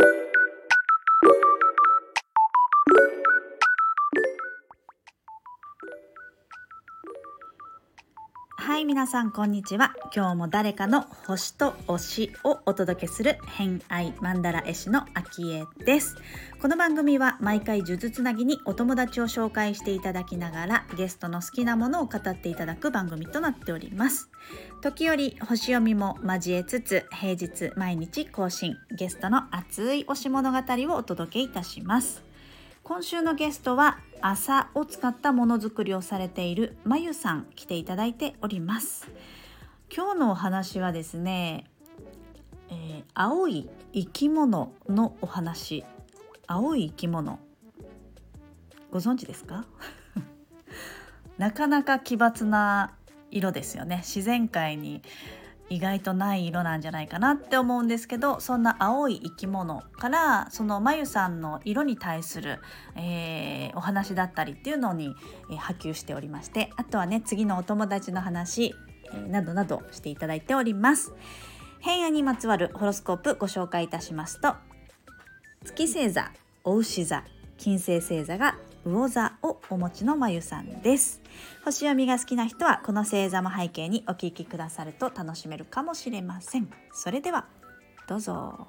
thank you はい皆さんこんにちは。今日も誰かの星と推しをお届けする偏愛マンダラ絵師のあきえです。この番組は毎回数珠つなぎにお友達を紹介していただきながらゲストの好きなものを語っていただく番組となっております。時折星読みも交えつつ平日毎日更新ゲストの熱い推し物語をお届けいたします。今週のゲストは朝を使ったものづくりをされているまゆさん来ていただいております。今日のお話はですね、えー青い生き物のお話。青い生き物。ご存知ですか？なかなか奇抜な色ですよね。自然界に意外とない色なんじゃないかなって思うんですけどそんな青い生き物からそのまゆさんの色に対する、えーお話だったりっていうのに、えー波及しておりましてあとはね次のお友達の話、えーなどなどしていただいております。変野にまつわるホロスコープご紹介いたしますと月星座お牛座金星星座が魚座をお持ちのまゆさんです。星読みが好きな人はこの星座も背景にお聞きくださると楽しめるかもしれません。それではどうぞ。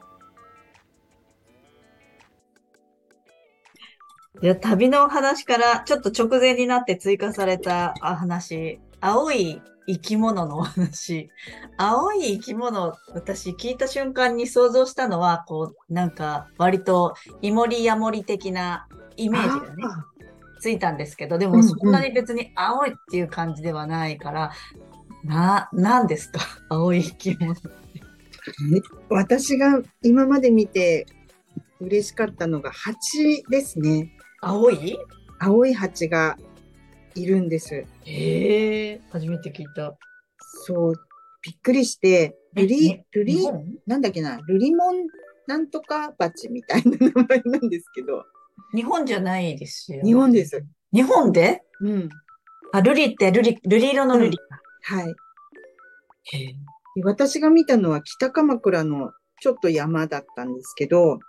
じゃ旅の話からちょっと直前になって追加されたあ話。青い生き物のお話。青い生き物私聞いた瞬間に想像したのはこうなんか割とイモリヤモリ的なイメージがねあついたんですけどでうんうん。もそんなに別に青いっていう感じではないから、な何ですか？青い生き物ー私が今まで見て嬉しかったのが蜂ですね。青い？青い蜂がいるんです。へえ初めて聞いた。そう、びっくりして、ルリえ、ルリなんだっけな、ルリモンなんとかバチみたいな名前なんですけど、日本じゃないですよ日本です。日本で？うん。あルリってルリ瑠璃色のルリ、はい。へえ。で私が見たのは北鎌倉のちょっと山だったんですけど、うん。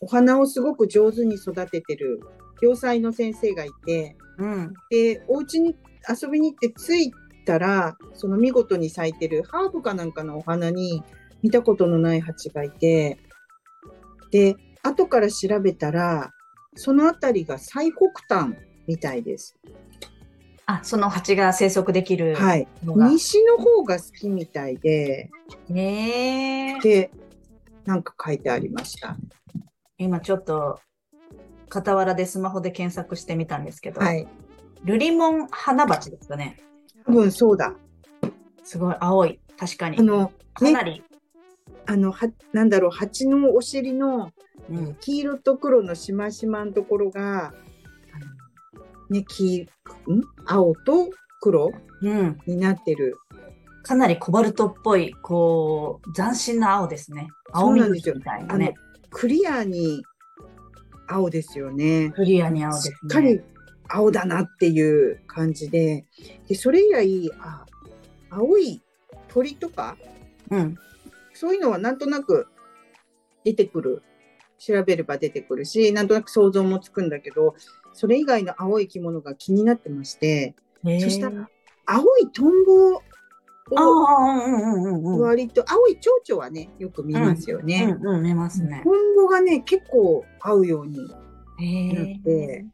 お花をすごく上手に育ててる洋裁の先生がいて、うん。で、お家に遊びに行って着いたら、その見事に咲いてるハーブかなんかのお花に見たことのない蜂がいて、で、後から調べたら、そのあたりが最北端みたいです。あその蜂が生息できるはい。西の方が好きみたいで、へえ。で、なんか書いてありました。今ちょっと傍らでスマホで検索してみたんですけど、はい。ルリモン花鉢ですかね。多分そうだ。すごい。青い。確かに。あの、かなり、あの、は、なんだろう、蜂のお尻のうん黄色と黒のしましまのところが、ね、黄、ん？青と黒うん、になってる。かなりコバルトっぽいこう斬新な青ですね青そうなんですよ緑みたいなね、クリアに青ですよね。クリアに青ですしねっかり青だなっていう感じで。で、それ以来、あ、青い鳥とか、うんそういうのはなんとなく出てくる。調べれば出てくるし、なんとなく想像もつくんだけど、それ以外の青い生き物が気になってまして、そしたら青いトンボああをうんうんうんうんうん割と、青い蝶々はね、よく見ますよね。うんうん見ますねトンボがね、結構合うようにへなっえて、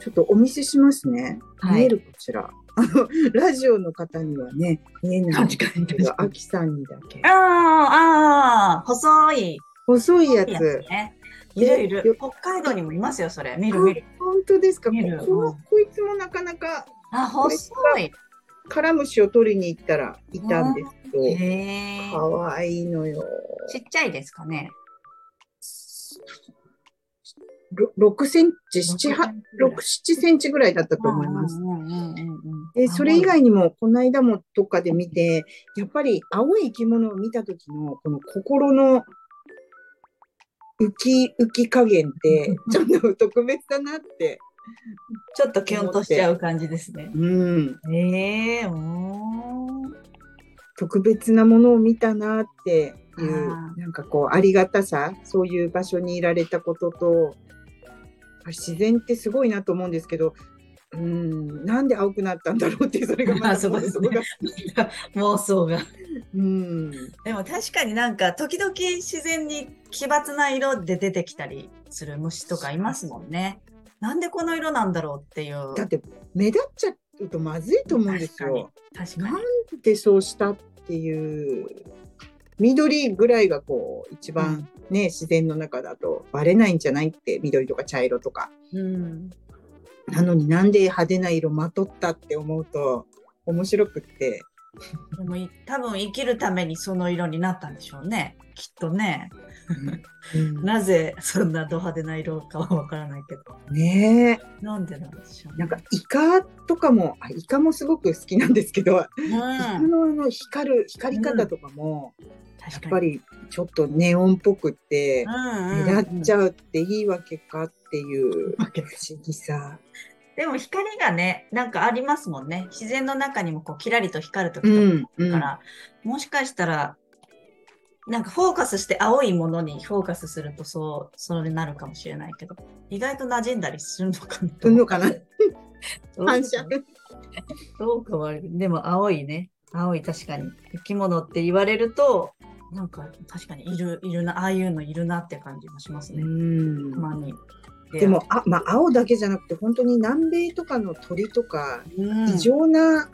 ちょっとお見せしますね。はい見えるこちら。あの、ラジオの方にはね、見えないんですけど、アキさんにだけあ。あああ細い細いややついるいよ。る北海道にもいますよそれ。見ある見る。本当ですか？ここうん。こいつもなかなかあ細い。カラムシを取りに行ったらいたんですけど、へえかわいいのよ。ちっちゃいですかね？ろ6センチ、7、8 6、7センチぐらいだったと思います。で、それ以外にも、この間もどっかで見て、やっぱり青い生き物を見た時の、この心の浮き、浮き加減って、ちょっと特別だなって。ちょっとキュンとしちゃう感じですね。うん。ええおー特別なものを見たなっていうあなんかこうありがたさそういう場所にいられたこととあ自然ってすごいなと思うんですけどうんなんで青くなったんだろうってそれがまた あそうですね 妄想が。うんでも確かになんか時々自然に奇抜な色で出てきたりする虫とかいますもんね。なんでこの色なんだろうっていう。だって目立っちゃうとまずいと思うんですよ。確かに。なんでそうしたっていう緑ぐらいがこう一番ね、自然の中だとバレないんじゃないって緑とか茶色とかうん。なのになんで派手な色まとったって思うと面白くって、でも多分生きるためにその色になったんでしょうね。きっとね。うんなぜそんなド派手な色かはわからないけど。ねえなんでなんでしょう、なんかイカとかもあイカもすごく好きなんですけど、イカうん。のあの光る光り方とかも、や確かに。っぱりちょっとネオンっぽくってうんうん目立っちゃうっていいわけかっていう不思議さ。でも光がね、なんかありますもんね。自然の中にもこうキラリと光る時うとかん、うんから、もしかしたら、なんかフォーカスして青いものにフォーカスするとそう、それになるかもしれないけど、意外と馴染んだりするのかなするのかな？反射？どうかは、でも青いね。青い確かに。生き物って言われると、なんか確かにいる、いるな、ああいうのいるなって感じもしますね。うんたまに。でも、あ、まあ、青だけじゃなくて、本当に南米とかの鳥とか、うん、異常な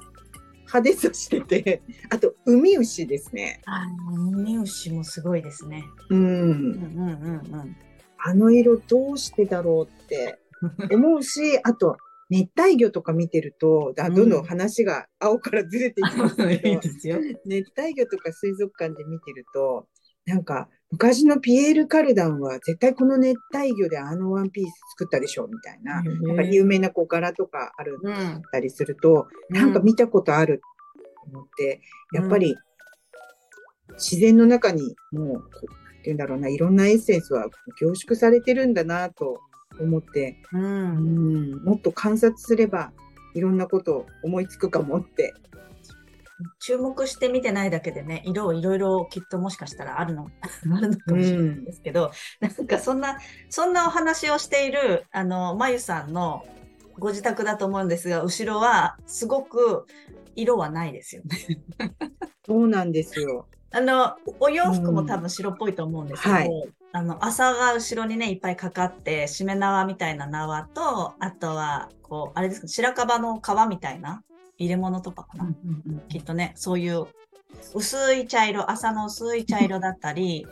派手さしてて、あと、ウミウシですね。あの、ウミウシもすごいですね。う。うんんうんうんあの色どうしてだろうってうん。思うし、あと、熱帯魚とか見てると、だどんどん話が青からずれていきますけど、いいですよ。熱帯魚とか水族館で見てると、なんか、昔のピエール・カルダンは絶対この熱帯魚であのワンピース作ったでしょみたいな、うんなんか有名なこう柄とかあるうん。たりすると、なんか見たことあると思って、やっぱり自然の中にもう、こうなんていうんだろうな、いろんなエッセンスは凝縮されてるんだなと思って、う。うんん、もっと観察すればいろんなこと思いつくかもって。注目して見てないだけでね、色をいろいろきっともしかしたらあるの、あるのかもしれないんですけど、なんかそんな、そんなお話をしている、あの、まゆさんのご自宅だと思うんですが、後ろはすごく色はないですよね。そうなんですよ。あの、お洋服も多分白っぽいと思うんですけど、はいあの、麻が後ろにね、いっぱいかかって、しめ縄みたいな縄と、あとは、こう、あれですか、白樺の皮みたいな入れ物とかかな。きっとね、そういう薄い茶色、朝の薄い茶色だったり、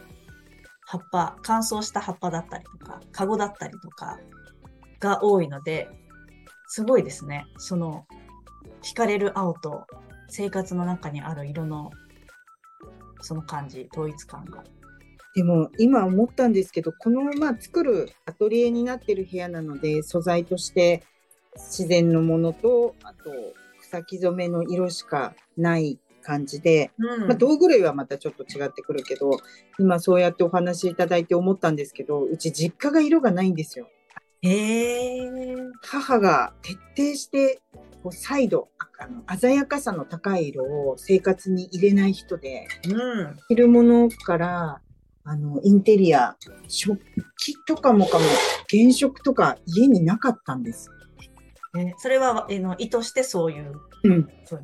葉っぱ、乾燥した葉っぱだったりとか、カゴだったりとかが多いので、すごいですね。その、惹かれる青と生活の中にある色の、その感じ、統一感が。でも今思ったんですけど、このまあ作るアトリエになってる部屋なので、素材として自然のものと、あと草木染めの色しかない感じで、うんまあ、道具類はまたちょっと違ってくるけど、今そうやってお話しいただいて思ったんですけど、うち実家が色がないんですよ。へえ。母が徹底してこう再度あの鮮やかさの高い色を生活に入れない人でうん。着るものからあのインテリア食器とかもかも原色とか家になかったんです。えそれは、えの、意図してそういう、うん、そう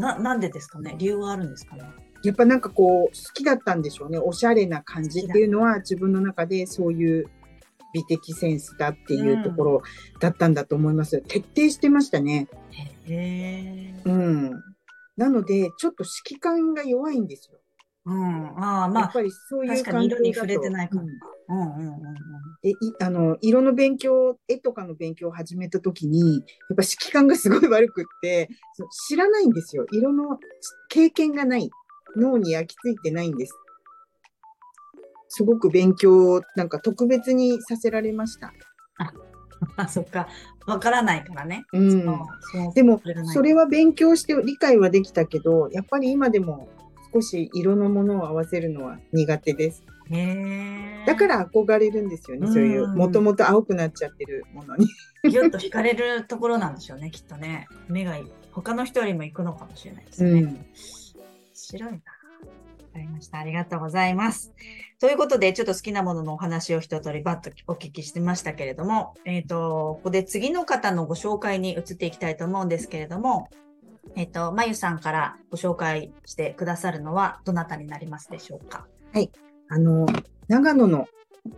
な、なんでですかね？理由はあるんですかね？やっぱなんかこう好きだったんでしょうねおしゃれな感じっていうのは自分の中でそういう美的センスだっていうところだったんだと思います。徹底してましたね。へえ。うん。なので、ちょっと指揮感が弱いんですよ。うん。ああ、まあ、やっぱりそういう確かに色に触れてないから。うんうんうんうんいあの色の勉強絵とかの勉強を始めた時にやっぱ指揮感がすごい悪くって知らないんですよ色の経験がない脳に焼き付いてないんですすごく勉強をなんか特別にさせられました、あ、そっか。わからないからね。うんでもそれは勉強して理解はできたけどやっぱり今でも少し色のものを合わせるのは苦手です。だから憧れるんですよね、そういううんもともと青くなっちゃってるものにぎゅっと惹かれるところなんでしょうね、きっとね。目がいい他の人よりも行くのかもしれないですね。うん白いな。かりました。ありがとうございます。ということで、ちょっと好きなもののお話を一通りバッとお聞きしてましたけれども、えっ、ー、と、ここで次の方のご紹介に移っていきたいと思うんですけれども、えっ、ー、と、まゆさんからご紹介してくださるのはどなたになりますでしょうか？はい。あの、長野の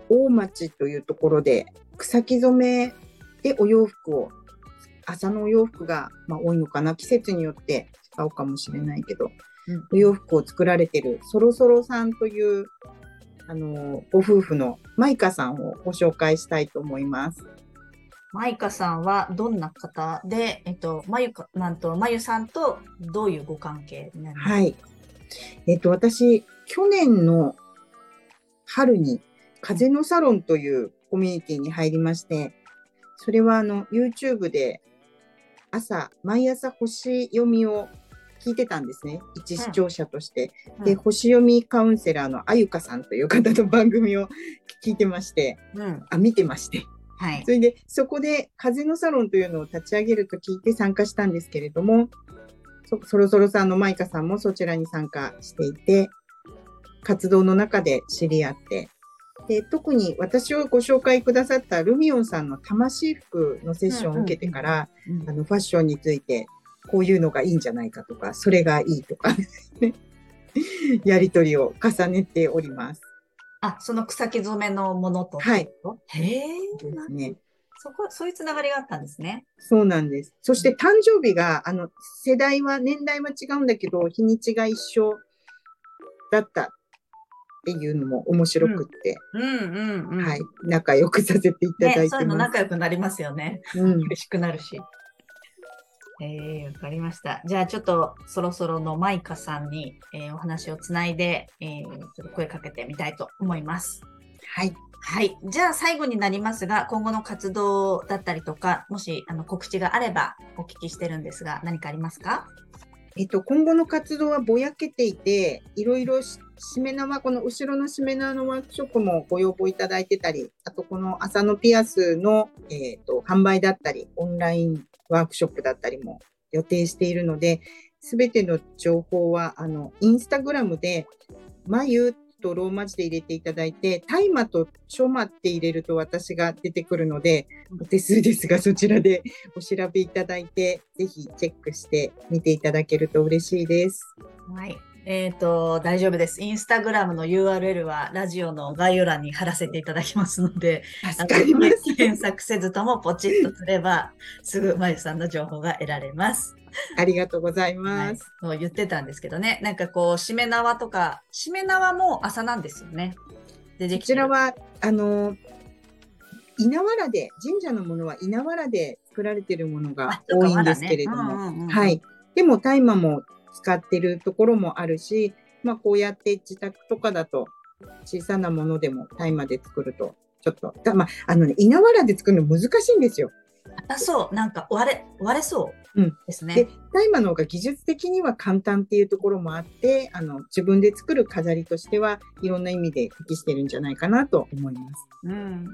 大町というところで、草木染めでお洋服を、朝のお洋服が、まあ、多いのかな、季節によって使うかもしれないけど、うん、お洋服を作られてるそろそろさんというあのご夫婦のマイカさんをご紹介したいと思います。マイカさんはどんな方で、えっと、まゆか、なんと、まゆさんとどういうご関係になりますか？はい。えっと、私、去年の春に、風のサロンというコミュニティに入りまして、それはあの、YouTube で朝、毎朝星読みを聞いてたんですね。一視聴者として。うん、で、星読みカウンセラーのあゆかさんという方の番組を聞いてまして、うん、あ、見てまして。はい。それで、そこで風のサロンというのを立ち上げると聞いて参加したんですけれども、そそろそろさんのマイカさんもそちらに参加していて、活動の中で知り合って、で特に私をご紹介くださったルミオンさんの魂服のセッションを受けてから、あのファッションについてこういうのがいいんじゃないかとか、それがいいとか やりとりを重ねております。あ、その草木染めのものと。はい。へえ。ですね。そこ、そういうつながりがあったんですね。そうなんです。そして誕生日が、あの、世代は、年代は違うんだけど、日にちが一緒だったっていうのも面白くって。うん、うん、うんうんはい。仲良くさせていただいてます。ね、そういうの仲良くなりますよね。うん。嬉しくなるし。えー、わかりました。じゃあちょっとそろそろのマイカさんに、えー、お話をつないで、えー、ちょっと声かけてみたいと思います。はい。はい。じゃあ最後になりますが、今後の活動だったりとか、もしあの告知があればお聞きしてるんですが、何かありますか？えっと、今後の活動はぼやけていて、いろいろしめ縄、この後ろのしめ縄のワークショップもご要望いただいてたり、あとこの朝のピアスの、えーと、販売だったり、オンラインワークショップだったりも予定しているので、すべての情報は、あの、インスタグラムで、まゆとローマ字で入れていただいて、大麻と書麻って入れると私が出てくるので、お手数ですが、そちらでお調べいただいて、ぜひチェックしてみていただけると嬉しいです。はい。えっ、ー、と、大丈夫です。インスタグラムの URL はラジオの概要欄に貼らせていただきますので、検索せずともポチッとすれば、すぐまゆさんの情報が得られます。ありがとうございます。はい、言ってたんですけどね、なんかこう、しめ縄とか、しめ縄も朝なんですよね。で、こちらは、あの、稲わらで、神社のものは稲わらで作られているものが多いんですけれども、はい。でも大麻も使ってるところもあるし、まあ、こうやって自宅とかだと小さなものでも大麻で作るとちょっと、まあ、あのね、稲わらで作るの難しいんですよ。あそう、なんか割れ、割れそうですね。うん、で、大麻の方が技術的には簡単っていうところもあって、あの、自分で作る飾りとしてはいろんな意味で適してるんじゃないかなと思います。うん。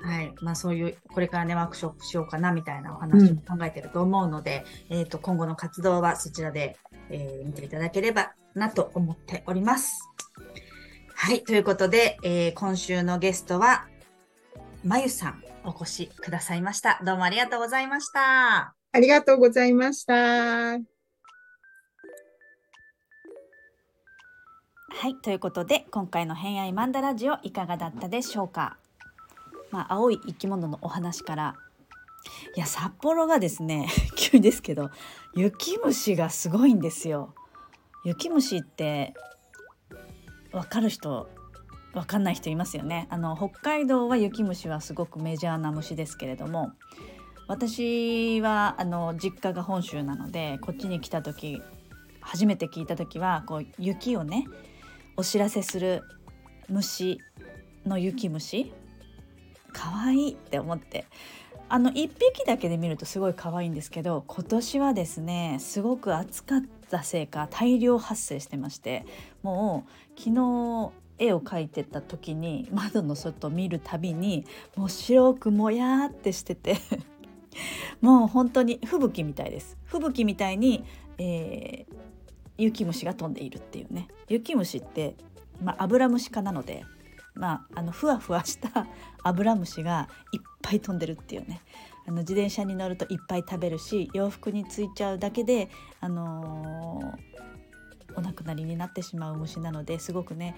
はい。まあそういう、これからね、ワークショップしようかなみたいなお話を考えてると思うので、うん、えっ、と、今後の活動はそちらで、えー、見ていただければなと思っております。はい。ということで、えー、今週のゲストは、まゆさんお越しくださいました。どうもありがとうございました。ありがとうございました。はい。ということで、今回の偏愛マンダラジオいかがだったでしょうか？まあ、青い生き物のお話からいや札幌がですね 急ですけど雪虫がすごいんですよ。雪虫って分かる人分かんない人いますよねあの北海道は雪虫はすごくメジャーな虫ですけれども私はあの実家が本州なのでこっちに来た時初めて聞いた時はこう雪をねお知らせする虫の雪虫可愛いって思って。あの1匹だけで見るとすごい可愛いんですけど今年はですねすごく暑かったせいか大量発生してましてもう昨日絵を描いてた時に窓の外見るたびにもう白くもやーってしてて もう本当に吹雪みたいです。吹雪みたいに、えー、雪虫が飛んでいるっていうね。雪虫って、まあ、アブラムシ科なので、まあ、あのふわふわしたアブラムシがいっぱい飛んでるっていうね。あの自転車に乗るといっぱい食べるし洋服についちゃうだけで、あのー、お亡くなりになってしまう虫なのですごくね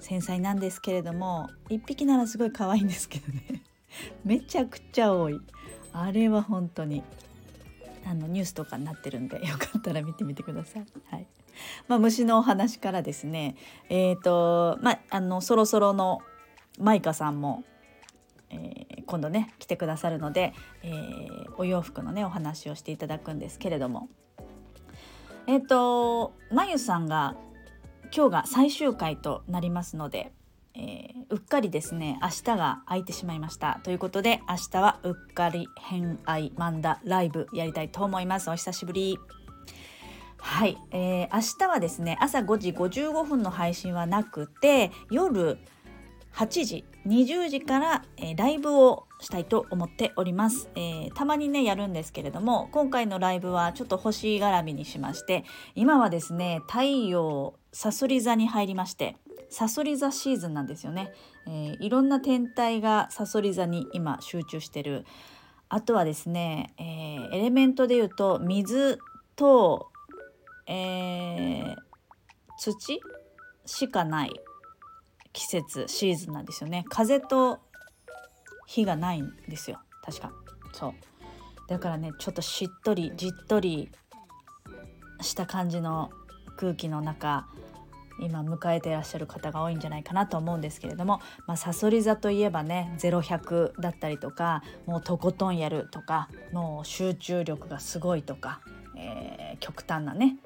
繊細なんですけれども1匹ならすごい可愛いんですけどね。めちゃくちゃ多い。あれは本当にあのニュースとかになってるんでよかったら見てみてください。はい。まあ、虫のお話からですね。えっ、ー、とまああのそろそろのマイカさんも、えー、今度ね来てくださるので、えー、お洋服のねお話をしていただくんですけれども。えっ、とまゆさんが今日が最終回となりますのでえー、うっかりですね明日が空いてしまいました。ということで明日はうっかり偏愛漫画ライブやりたいと思います。お久しぶり。はい、えー、明日はですね朝5時55分の配信はなくて夜8時20時から、えー、ライブをしたいと思っております、えー、たまにねやるんですけれども今回のライブはちょっと星絡みにしまして今はですね太陽さそり座に入りましてさそり座シーズンなんですよね、えー、いろんな天体がさそり座に今集中してる。あとはですね、えー、エレメントで言うと水と、えー、土しかない季節シーズンなんですよね。風と火がないんですよ。確か。そう。だからねちょっとしっとりじっとりした感じの空気の中今迎えていらっしゃる方が多いんじゃないかなと思うんですけれどもまさそり座といえばね0100だったりとかもうとことんやるとかもう集中力がすごいとか、えー、極端なね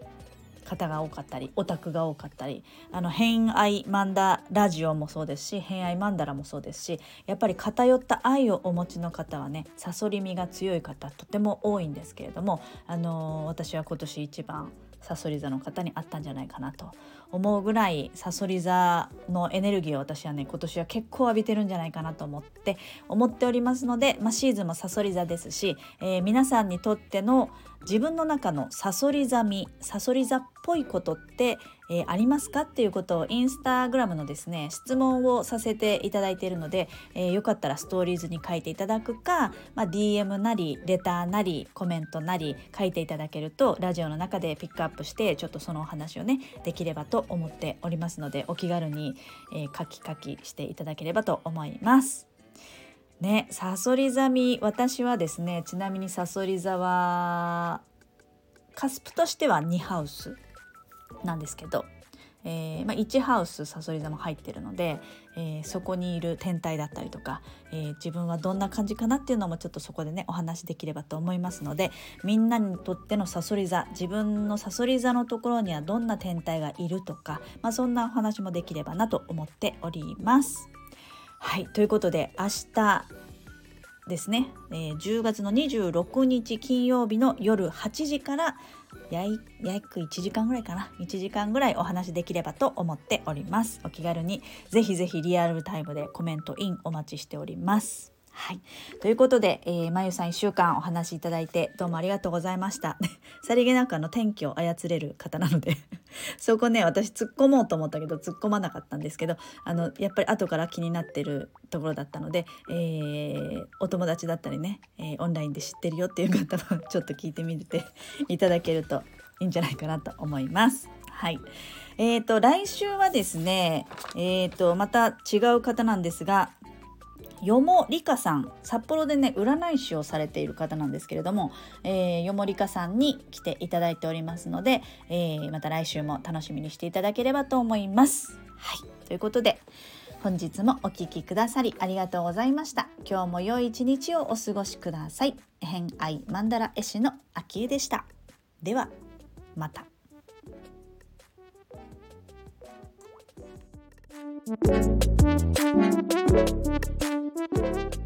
方が多かったりオタクが多かったりあの偏愛マンダラジオもそうですし偏愛マンダラもそうですしやっぱり偏った愛をお持ちの方はねさそり身が強い方とても多いんですけれども、あのー、私は今年一番さそり座の方にあったんじゃないかなと思うぐらいさそり座のエネルギーを私はね今年は結構浴びてるんじゃないかなと思って思っておりますので、まあ、シーズンもさそり座ですし、えー、皆さんにとっての自分の中のさそり座みさそり座っぽいことって、えー、ありますかっていうことをインスタグラムのですね質問をさせていただいているので、えー、よかったらストーリーズに書いていただくか、まあ、DM なりレターなりコメントなり書いていただけるとラジオの中でピックアップしてちょっとそのお話をねできればと思っておりますのでお気軽に、えー、書き書きしていただければと思います。ね、さそり座み私はですねちなみにさそり座はカスプとしては2ハウスなんですけど、えーまあ、1ハウスさそり座も入ってるので、えー、そこにいる天体だったりとか、えー、自分はどんな感じかなっていうのもちょっとそこでねお話できればと思いますのでみんなにとってのさそり座自分のさそり座のところにはどんな天体がいるとか、まあ、そんなお話もできればなと思っております。はいということで明日ですね、えー、10月の26日金曜日の夜8時から約1時間ぐらいかな。1時間ぐらいお話できればと思っております。お気軽にぜひぜひリアルタイムでコメントインお待ちしております。はい。ということで、えー、まゆさん1週間お話しいただいてどうもありがとうございました。さりげなくあの天気を操れる方なので そこね、私突っ込もうと思ったけど突っ込まなかったんですけど、あの、やっぱり後から気になってるところだったので、えー、お友達だったりね、えー、オンラインで知ってるよっていう方は ちょっと聞いてみていただけるといいんじゃないかなと思います。はい。えっ、ー、と、来週はですね、えっ、ー、と、また違う方なんですが、よもりかさん札幌でね占い師をされている方なんですけれども、えー、よもりかさんに来ていただいておりますので、えー、また来週も楽しみにしていただければと思います。はいということで本日もお聴きくださりありがとうございました。今日も良い一日をお過ごしください。偏愛マンダラ絵師の秋江でした。ではまた。thank you Thank you